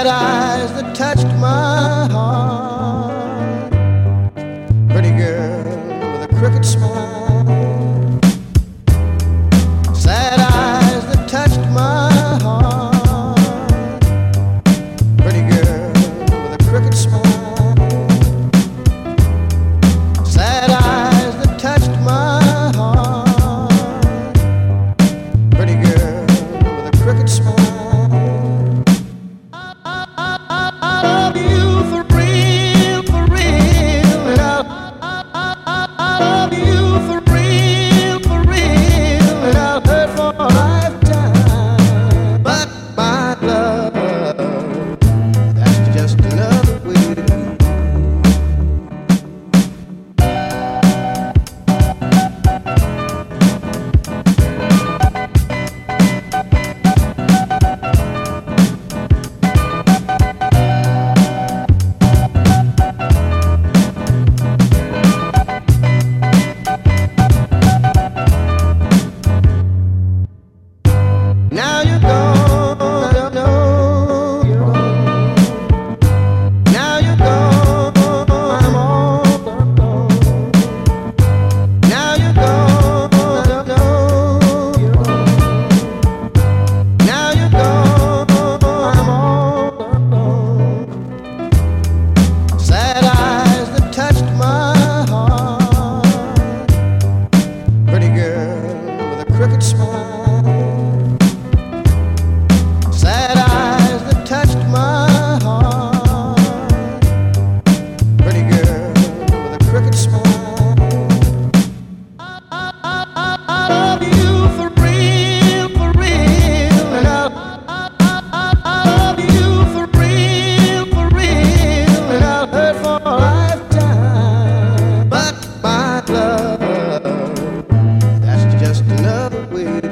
had eyes that touched my heart. Pretty girl with a crooked smile. once. with